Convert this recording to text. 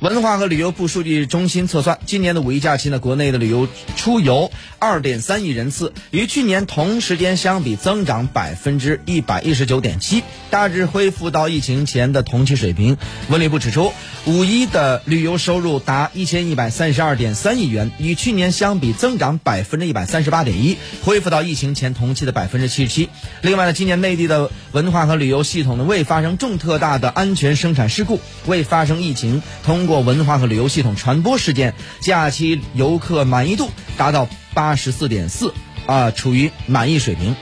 文化和旅游部数据中心测算，今年的五一假期呢，国内的旅游出游二点三亿人次，与去年同时间相比增长百分之一百一十九点七，大致恢复到疫情前的同期水平。文旅部指出，五一的旅游收入达一千一百三十二点三亿元，与去年相比增长百分之一百三十八点一，恢复到疫情前同期的百分之七十七。另外呢，今年内地的文化和旅游系统呢未发生重特大的安全生产事故，未发生疫情，通。过文化和旅游系统传播事件，假期游客满意度达到八十四点四，啊，处于满意水平。